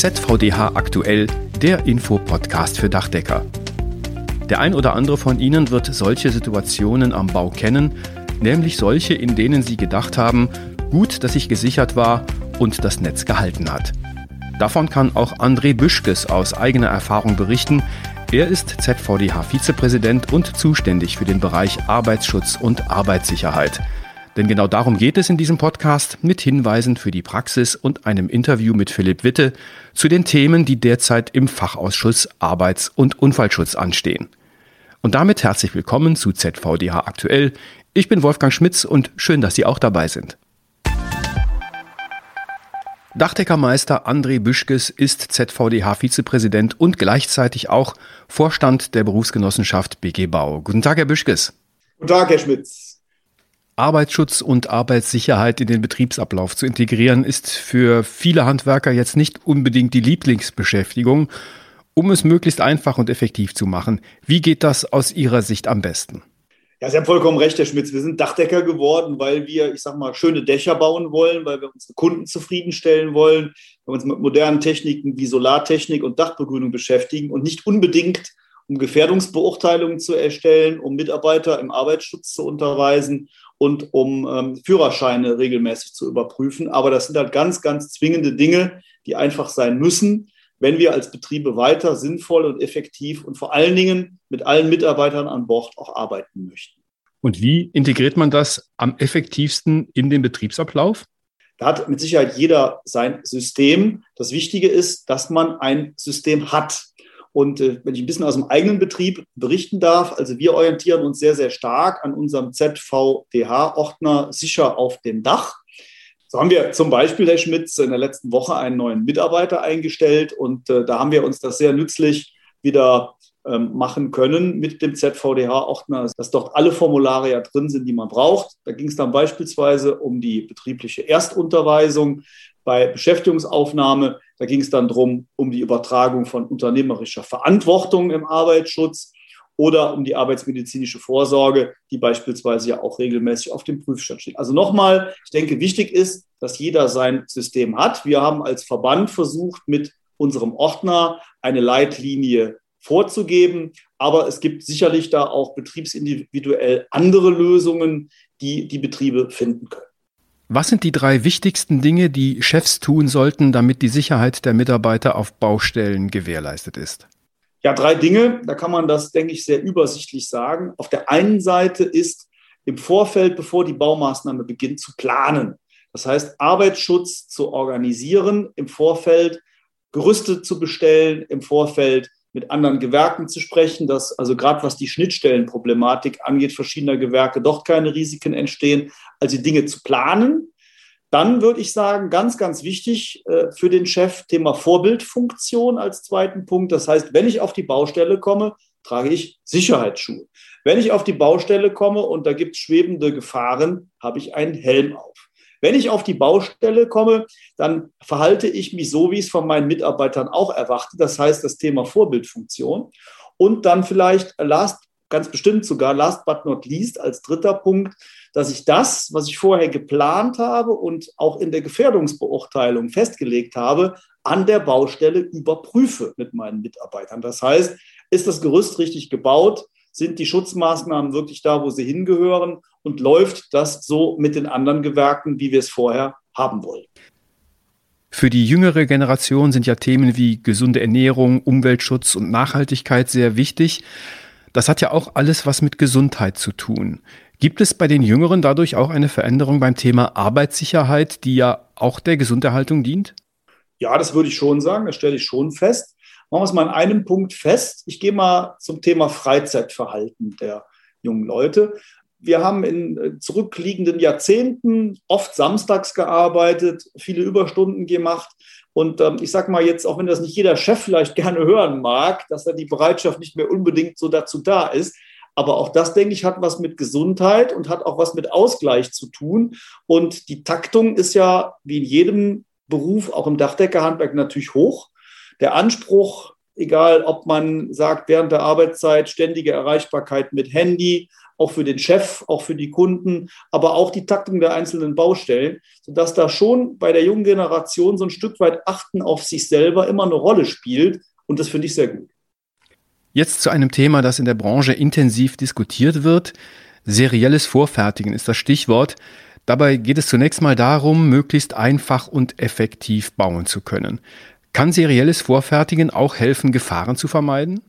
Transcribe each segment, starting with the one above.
ZVDH aktuell, der Infopodcast für Dachdecker. Der ein oder andere von Ihnen wird solche Situationen am Bau kennen, nämlich solche, in denen Sie gedacht haben, gut, dass ich gesichert war und das Netz gehalten hat. Davon kann auch André Büschkes aus eigener Erfahrung berichten. Er ist ZVDH-Vizepräsident und zuständig für den Bereich Arbeitsschutz und Arbeitssicherheit. Denn genau darum geht es in diesem Podcast mit Hinweisen für die Praxis und einem Interview mit Philipp Witte zu den Themen, die derzeit im Fachausschuss Arbeits- und Unfallschutz anstehen. Und damit herzlich willkommen zu ZVDH aktuell. Ich bin Wolfgang Schmitz und schön, dass Sie auch dabei sind. Dachdeckermeister André Büschkes ist ZVDH-Vizepräsident und gleichzeitig auch Vorstand der Berufsgenossenschaft BG Bau. Guten Tag, Herr Büschkes. Guten Tag, Herr Schmitz. Arbeitsschutz und Arbeitssicherheit in den Betriebsablauf zu integrieren, ist für viele Handwerker jetzt nicht unbedingt die Lieblingsbeschäftigung. Um es möglichst einfach und effektiv zu machen, wie geht das aus Ihrer Sicht am besten? Ja, Sie haben vollkommen recht, Herr Schmitz. Wir sind Dachdecker geworden, weil wir, ich sag mal, schöne Dächer bauen wollen, weil wir unsere Kunden zufriedenstellen wollen, weil wir uns mit modernen Techniken wie Solartechnik und Dachbegrünung beschäftigen und nicht unbedingt um Gefährdungsbeurteilungen zu erstellen, um Mitarbeiter im Arbeitsschutz zu unterweisen und um ähm, Führerscheine regelmäßig zu überprüfen. Aber das sind halt ganz, ganz zwingende Dinge, die einfach sein müssen, wenn wir als Betriebe weiter sinnvoll und effektiv und vor allen Dingen mit allen Mitarbeitern an Bord auch arbeiten möchten. Und wie integriert man das am effektivsten in den Betriebsablauf? Da hat mit Sicherheit jeder sein System. Das Wichtige ist, dass man ein System hat. Und äh, wenn ich ein bisschen aus dem eigenen Betrieb berichten darf, also wir orientieren uns sehr, sehr stark an unserem ZVDH-Ordner sicher auf dem Dach. So haben wir zum Beispiel, Herr Schmitz, in der letzten Woche einen neuen Mitarbeiter eingestellt und äh, da haben wir uns das sehr nützlich wieder ähm, machen können mit dem ZVDH-Ordner, dass dort alle Formulare ja drin sind, die man braucht. Da ging es dann beispielsweise um die betriebliche Erstunterweisung bei Beschäftigungsaufnahme. Da ging es dann darum, um die Übertragung von unternehmerischer Verantwortung im Arbeitsschutz oder um die arbeitsmedizinische Vorsorge, die beispielsweise ja auch regelmäßig auf dem Prüfstand steht. Also nochmal, ich denke, wichtig ist, dass jeder sein System hat. Wir haben als Verband versucht, mit unserem Ordner eine Leitlinie vorzugeben, aber es gibt sicherlich da auch betriebsindividuell andere Lösungen, die die Betriebe finden können. Was sind die drei wichtigsten Dinge, die Chefs tun sollten, damit die Sicherheit der Mitarbeiter auf Baustellen gewährleistet ist? Ja, drei Dinge. Da kann man das, denke ich, sehr übersichtlich sagen. Auf der einen Seite ist im Vorfeld, bevor die Baumaßnahme beginnt, zu planen. Das heißt, Arbeitsschutz zu organisieren, im Vorfeld Gerüste zu bestellen, im Vorfeld mit anderen Gewerken zu sprechen, dass also gerade was die Schnittstellenproblematik angeht, verschiedener Gewerke dort keine Risiken entstehen, also die Dinge zu planen. Dann würde ich sagen, ganz, ganz wichtig äh, für den Chef Thema Vorbildfunktion als zweiten Punkt. Das heißt, wenn ich auf die Baustelle komme, trage ich Sicherheitsschuhe. Wenn ich auf die Baustelle komme und da gibt es schwebende Gefahren, habe ich einen Helm auf. Wenn ich auf die Baustelle komme, dann verhalte ich mich so, wie es von meinen Mitarbeitern auch erwarte. Das heißt, das Thema Vorbildfunktion. Und dann vielleicht last, ganz bestimmt sogar last but not least als dritter Punkt, dass ich das, was ich vorher geplant habe und auch in der Gefährdungsbeurteilung festgelegt habe, an der Baustelle überprüfe mit meinen Mitarbeitern. Das heißt, ist das Gerüst richtig gebaut? Sind die Schutzmaßnahmen wirklich da, wo sie hingehören? Und läuft das so mit den anderen Gewerken, wie wir es vorher haben wollen? Für die jüngere Generation sind ja Themen wie gesunde Ernährung, Umweltschutz und Nachhaltigkeit sehr wichtig. Das hat ja auch alles was mit Gesundheit zu tun. Gibt es bei den Jüngeren dadurch auch eine Veränderung beim Thema Arbeitssicherheit, die ja auch der Gesunderhaltung dient? Ja, das würde ich schon sagen. Das stelle ich schon fest. Machen wir es mal in einem Punkt fest. Ich gehe mal zum Thema Freizeitverhalten der jungen Leute. Wir haben in äh, zurückliegenden Jahrzehnten oft samstags gearbeitet, viele Überstunden gemacht. Und ähm, ich sage mal jetzt, auch wenn das nicht jeder Chef vielleicht gerne hören mag, dass da die Bereitschaft nicht mehr unbedingt so dazu da ist. Aber auch das, denke ich, hat was mit Gesundheit und hat auch was mit Ausgleich zu tun. Und die Taktung ist ja wie in jedem Beruf, auch im Dachdeckerhandwerk, natürlich hoch. Der Anspruch egal ob man sagt, während der Arbeitszeit ständige Erreichbarkeit mit Handy, auch für den Chef, auch für die Kunden, aber auch die Taktung der einzelnen Baustellen, sodass da schon bei der jungen Generation so ein Stück weit Achten auf sich selber immer eine Rolle spielt. Und das finde ich sehr gut. Jetzt zu einem Thema, das in der Branche intensiv diskutiert wird. Serielles Vorfertigen ist das Stichwort. Dabei geht es zunächst mal darum, möglichst einfach und effektiv bauen zu können. Kann serielles Vorfertigen auch helfen, Gefahren zu vermeiden?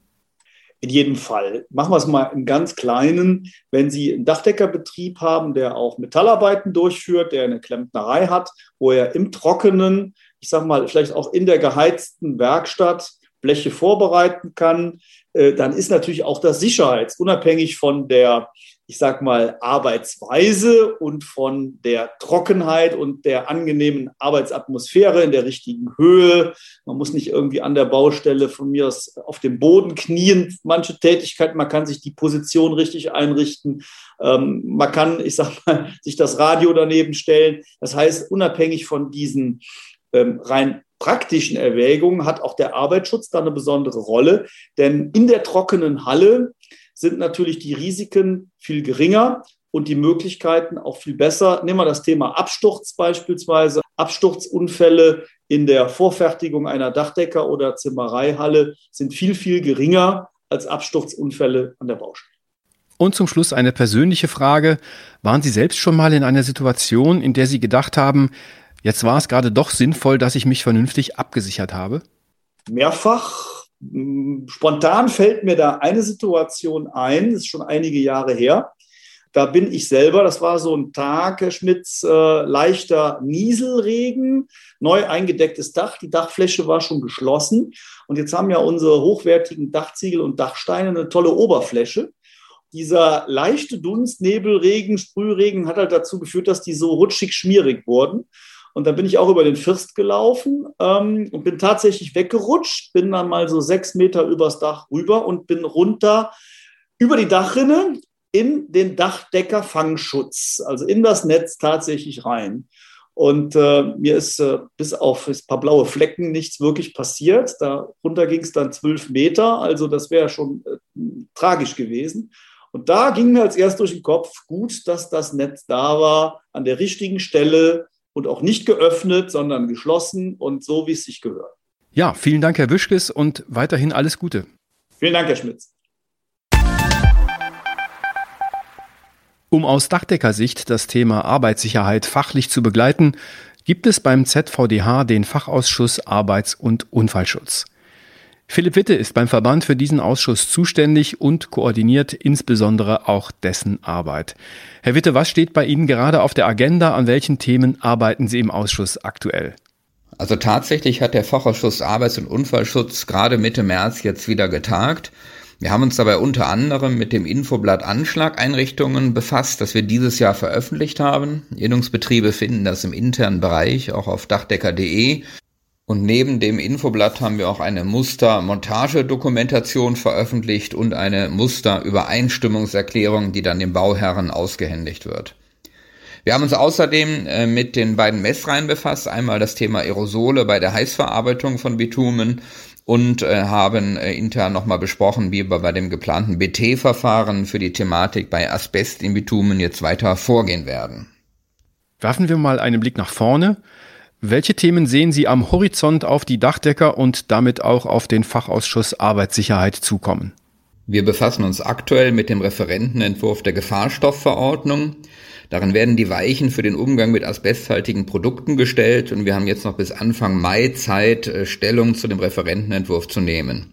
In jedem Fall. Machen wir es mal im ganz Kleinen. Wenn Sie einen Dachdeckerbetrieb haben, der auch Metallarbeiten durchführt, der eine Klempnerei hat, wo er im Trockenen, ich sage mal, vielleicht auch in der geheizten Werkstatt Bleche vorbereiten kann, äh, dann ist natürlich auch das sicherheitsunabhängig von der ich sag mal, Arbeitsweise und von der Trockenheit und der angenehmen Arbeitsatmosphäre in der richtigen Höhe. Man muss nicht irgendwie an der Baustelle von mir aus auf dem Boden knien. Manche Tätigkeiten, man kann sich die Position richtig einrichten. Ähm, man kann, ich sag mal, sich das Radio daneben stellen. Das heißt, unabhängig von diesen ähm, rein praktischen Erwägungen hat auch der Arbeitsschutz da eine besondere Rolle. Denn in der trockenen Halle sind natürlich die Risiken viel geringer und die Möglichkeiten auch viel besser. Nehmen wir das Thema Absturz beispielsweise. Absturzunfälle in der Vorfertigung einer Dachdecker- oder Zimmereihalle sind viel, viel geringer als Absturzunfälle an der Baustelle. Und zum Schluss eine persönliche Frage. Waren Sie selbst schon mal in einer Situation, in der Sie gedacht haben, jetzt war es gerade doch sinnvoll, dass ich mich vernünftig abgesichert habe? Mehrfach Spontan fällt mir da eine Situation ein, ist schon einige Jahre her. Da bin ich selber, das war so ein Tag, Herr Schmitz, äh, leichter Nieselregen, neu eingedecktes Dach, die Dachfläche war schon geschlossen. Und jetzt haben ja unsere hochwertigen Dachziegel und Dachsteine eine tolle Oberfläche. Dieser leichte Dunst, Nebel, Regen, Sprühregen hat halt dazu geführt, dass die so rutschig schmierig wurden. Und dann bin ich auch über den First gelaufen ähm, und bin tatsächlich weggerutscht, bin dann mal so sechs Meter übers Dach rüber und bin runter über die Dachrinne in den Dachdecker-Fangschutz, also in das Netz tatsächlich rein. Und äh, mir ist äh, bis auf ein paar blaue Flecken nichts wirklich passiert. Darunter ging es dann zwölf Meter, also das wäre schon äh, tragisch gewesen. Und da ging mir als erst durch den Kopf, gut, dass das Netz da war, an der richtigen Stelle, und auch nicht geöffnet, sondern geschlossen und so, wie es sich gehört. Ja, vielen Dank, Herr Wischkes, und weiterhin alles Gute. Vielen Dank, Herr Schmitz. Um aus Dachdeckersicht das Thema Arbeitssicherheit fachlich zu begleiten, gibt es beim ZVDH den Fachausschuss Arbeits- und Unfallschutz. Philipp Witte ist beim Verband für diesen Ausschuss zuständig und koordiniert insbesondere auch dessen Arbeit. Herr Witte, was steht bei Ihnen gerade auf der Agenda? An welchen Themen arbeiten Sie im Ausschuss aktuell? Also tatsächlich hat der Fachausschuss Arbeits- und Unfallschutz gerade Mitte März jetzt wieder getagt. Wir haben uns dabei unter anderem mit dem Infoblatt Anschlageinrichtungen befasst, das wir dieses Jahr veröffentlicht haben. Innungsbetriebe finden das im internen Bereich auch auf dachdecker.de und neben dem Infoblatt haben wir auch eine Mustermontagedokumentation veröffentlicht und eine Musterübereinstimmungserklärung, die dann dem Bauherren ausgehändigt wird. Wir haben uns außerdem äh, mit den beiden Messreihen befasst. Einmal das Thema Aerosole bei der Heißverarbeitung von Bitumen und äh, haben äh, intern nochmal besprochen, wie wir bei dem geplanten BT-Verfahren für die Thematik bei Asbest in Bitumen jetzt weiter vorgehen werden. Werfen wir mal einen Blick nach vorne. Welche Themen sehen Sie am Horizont auf die Dachdecker und damit auch auf den Fachausschuss Arbeitssicherheit zukommen? Wir befassen uns aktuell mit dem Referentenentwurf der Gefahrstoffverordnung. Darin werden die Weichen für den Umgang mit asbesthaltigen Produkten gestellt und wir haben jetzt noch bis Anfang Mai Zeit, äh, Stellung zu dem Referentenentwurf zu nehmen.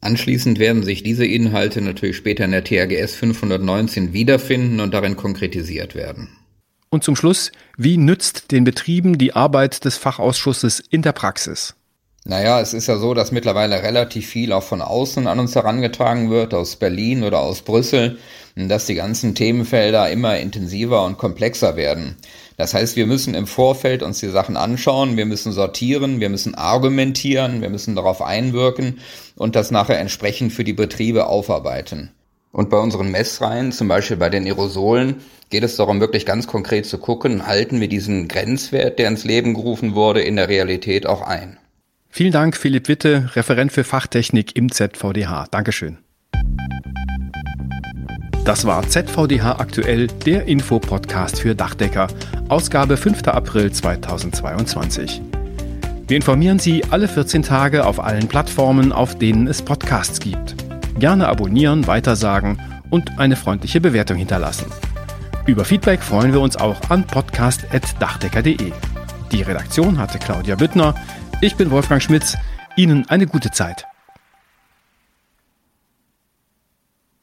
Anschließend werden sich diese Inhalte natürlich später in der THGS 519 wiederfinden und darin konkretisiert werden. Und zum Schluss, wie nützt den Betrieben die Arbeit des Fachausschusses in der Praxis? Naja, es ist ja so, dass mittlerweile relativ viel auch von außen an uns herangetragen wird, aus Berlin oder aus Brüssel, dass die ganzen Themenfelder immer intensiver und komplexer werden. Das heißt, wir müssen im Vorfeld uns die Sachen anschauen, wir müssen sortieren, wir müssen argumentieren, wir müssen darauf einwirken und das nachher entsprechend für die Betriebe aufarbeiten. Und bei unseren Messreihen, zum Beispiel bei den Aerosolen, geht es darum, wirklich ganz konkret zu gucken, halten wir diesen Grenzwert, der ins Leben gerufen wurde, in der Realität auch ein. Vielen Dank, Philipp Witte, Referent für Fachtechnik im ZVDH. Dankeschön. Das war ZVDH aktuell, der Infopodcast für Dachdecker, Ausgabe 5. April 2022. Wir informieren Sie alle 14 Tage auf allen Plattformen, auf denen es Podcasts gibt. Gerne abonnieren, weitersagen und eine freundliche Bewertung hinterlassen. Über Feedback freuen wir uns auch an podcast.dachdecker.de. Die Redaktion hatte Claudia Büttner. Ich bin Wolfgang Schmitz. Ihnen eine gute Zeit.